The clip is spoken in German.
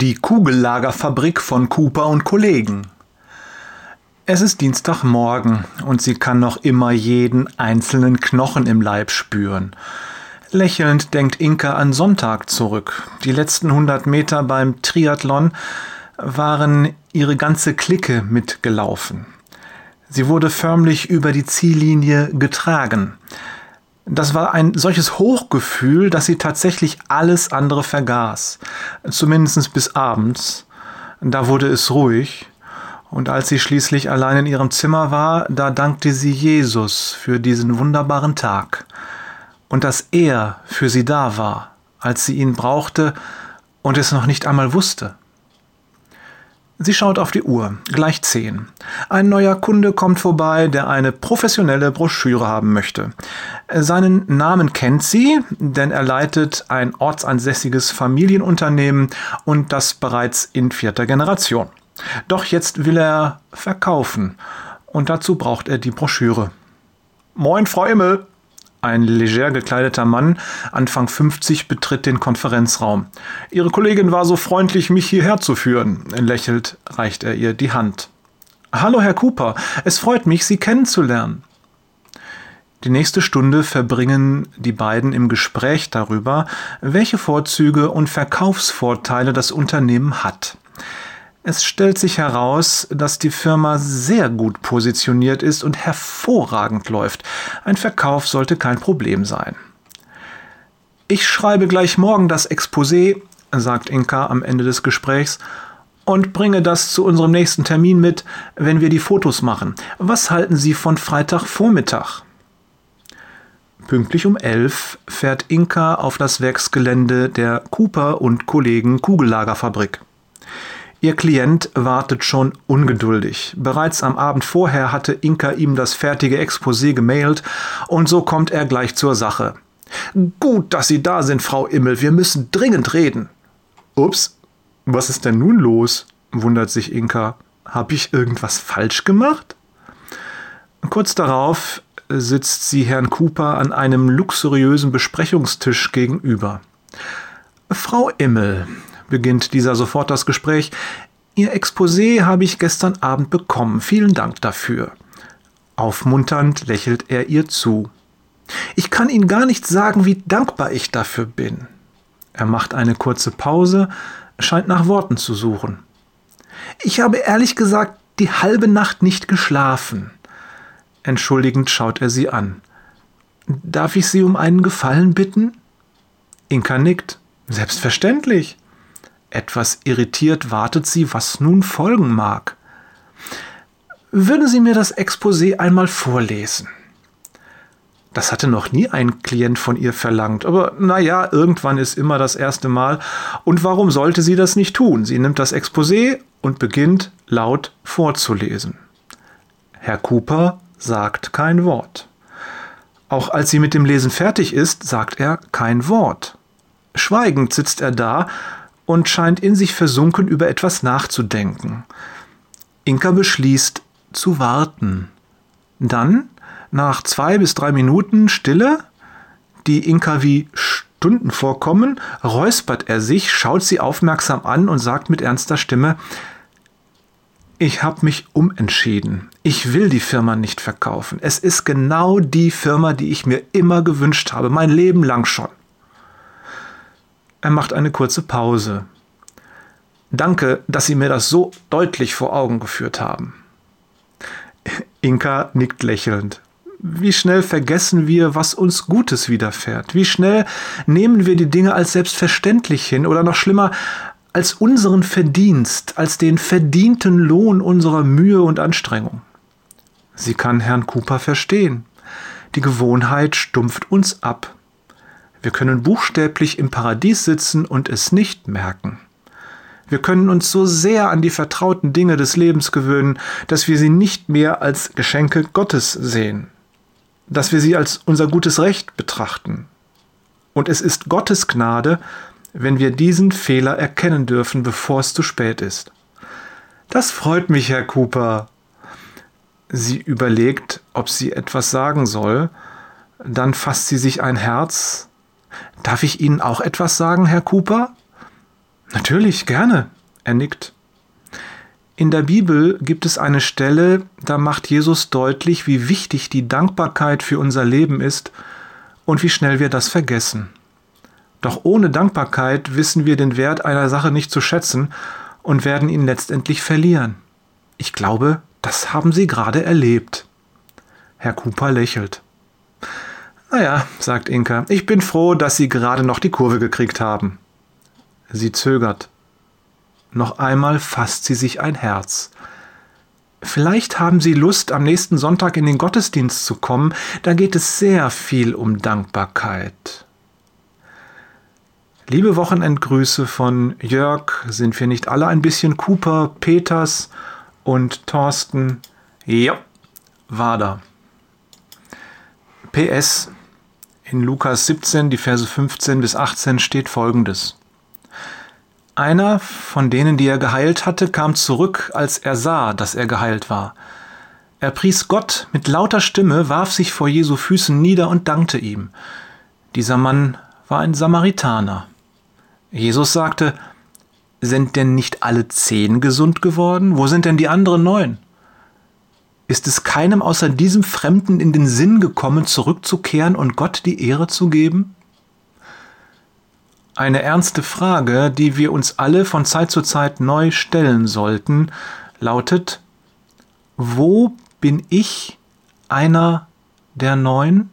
Die Kugellagerfabrik von Cooper und Kollegen. Es ist Dienstagmorgen und sie kann noch immer jeden einzelnen Knochen im Leib spüren. Lächelnd denkt Inka an Sonntag zurück. Die letzten hundert Meter beim Triathlon waren ihre ganze Clique mitgelaufen. Sie wurde förmlich über die Ziellinie getragen. Das war ein solches Hochgefühl, dass sie tatsächlich alles andere vergaß. Zumindest bis abends. Da wurde es ruhig. Und als sie schließlich allein in ihrem Zimmer war, da dankte sie Jesus für diesen wunderbaren Tag. Und dass er für sie da war, als sie ihn brauchte und es noch nicht einmal wusste. Sie schaut auf die Uhr. Gleich zehn. Ein neuer Kunde kommt vorbei, der eine professionelle Broschüre haben möchte. Seinen Namen kennt sie, denn er leitet ein ortsansässiges Familienunternehmen und das bereits in vierter Generation. Doch jetzt will er verkaufen und dazu braucht er die Broschüre. Moin, Frau Immel, ein leger gekleideter Mann, Anfang 50, betritt den Konferenzraum. Ihre Kollegin war so freundlich, mich hierher zu führen. Lächelt reicht er ihr die Hand. Hallo, Herr Cooper, es freut mich, Sie kennenzulernen. Die nächste Stunde verbringen die beiden im Gespräch darüber, welche Vorzüge und Verkaufsvorteile das Unternehmen hat. Es stellt sich heraus, dass die Firma sehr gut positioniert ist und hervorragend läuft. Ein Verkauf sollte kein Problem sein. Ich schreibe gleich morgen das Exposé, sagt Inka am Ende des Gesprächs, und bringe das zu unserem nächsten Termin mit, wenn wir die Fotos machen. Was halten Sie von Freitagvormittag? Pünktlich um elf fährt Inka auf das Werksgelände der Cooper und Kollegen Kugellagerfabrik. Ihr Klient wartet schon ungeduldig. Bereits am Abend vorher hatte Inka ihm das fertige Exposé gemailt und so kommt er gleich zur Sache. Gut, dass Sie da sind, Frau Immel. Wir müssen dringend reden. Ups, was ist denn nun los? wundert sich Inka. Hab ich irgendwas falsch gemacht? Kurz darauf sitzt sie Herrn Cooper an einem luxuriösen Besprechungstisch gegenüber. Frau Immel, beginnt dieser sofort das Gespräch. Ihr Exposé habe ich gestern Abend bekommen. Vielen Dank dafür. Aufmunternd lächelt er ihr zu. Ich kann Ihnen gar nicht sagen, wie dankbar ich dafür bin. Er macht eine kurze Pause, scheint nach Worten zu suchen. Ich habe ehrlich gesagt die halbe Nacht nicht geschlafen. Entschuldigend schaut er sie an. Darf ich Sie um einen Gefallen bitten? Inka nickt. Selbstverständlich. Etwas irritiert wartet sie, was nun folgen mag. Würden Sie mir das Exposé einmal vorlesen? Das hatte noch nie ein Klient von ihr verlangt, aber naja, irgendwann ist immer das erste Mal. Und warum sollte sie das nicht tun? Sie nimmt das Exposé und beginnt laut vorzulesen. Herr Cooper sagt kein Wort. Auch als sie mit dem Lesen fertig ist, sagt er kein Wort. Schweigend sitzt er da und scheint in sich versunken über etwas nachzudenken. Inka beschließt zu warten. Dann, nach zwei bis drei Minuten Stille, die Inka wie Stunden vorkommen, räuspert er sich, schaut sie aufmerksam an und sagt mit ernster Stimme, ich habe mich umentschieden. Ich will die Firma nicht verkaufen. Es ist genau die Firma, die ich mir immer gewünscht habe, mein Leben lang schon. Er macht eine kurze Pause. Danke, dass Sie mir das so deutlich vor Augen geführt haben. Inka nickt lächelnd. Wie schnell vergessen wir, was uns Gutes widerfährt? Wie schnell nehmen wir die Dinge als selbstverständlich hin oder noch schlimmer, als unseren Verdienst, als den verdienten Lohn unserer Mühe und Anstrengung? Sie kann Herrn Cooper verstehen. Die Gewohnheit stumpft uns ab. Wir können buchstäblich im Paradies sitzen und es nicht merken. Wir können uns so sehr an die vertrauten Dinge des Lebens gewöhnen, dass wir sie nicht mehr als Geschenke Gottes sehen, dass wir sie als unser gutes Recht betrachten. Und es ist Gottes Gnade, wenn wir diesen Fehler erkennen dürfen, bevor es zu spät ist. Das freut mich, Herr Cooper. Sie überlegt, ob sie etwas sagen soll, dann fasst sie sich ein Herz Darf ich Ihnen auch etwas sagen, Herr Cooper? Natürlich, gerne. Er nickt. In der Bibel gibt es eine Stelle, da macht Jesus deutlich, wie wichtig die Dankbarkeit für unser Leben ist und wie schnell wir das vergessen. Doch ohne Dankbarkeit wissen wir den Wert einer Sache nicht zu schätzen und werden ihn letztendlich verlieren. Ich glaube, das haben Sie gerade erlebt. Herr Cooper lächelt. Naja, sagt Inka, ich bin froh, dass Sie gerade noch die Kurve gekriegt haben. Sie zögert. Noch einmal fasst sie sich ein Herz. Vielleicht haben Sie Lust, am nächsten Sonntag in den Gottesdienst zu kommen, da geht es sehr viel um Dankbarkeit. Liebe Wochenendgrüße von Jörg, sind wir nicht alle ein bisschen Cooper, Peters und Thorsten? Ja, war da. PS. In Lukas 17, die Verse 15 bis 18 steht folgendes. Einer von denen, die er geheilt hatte, kam zurück, als er sah, dass er geheilt war. Er pries Gott mit lauter Stimme, warf sich vor Jesu Füßen nieder und dankte ihm. Dieser Mann war ein Samaritaner. Jesus sagte, sind denn nicht alle zehn gesund geworden? Wo sind denn die anderen neun? Ist es keinem außer diesem Fremden in den Sinn gekommen, zurückzukehren und Gott die Ehre zu geben? Eine ernste Frage, die wir uns alle von Zeit zu Zeit neu stellen sollten, lautet, wo bin ich einer der Neun?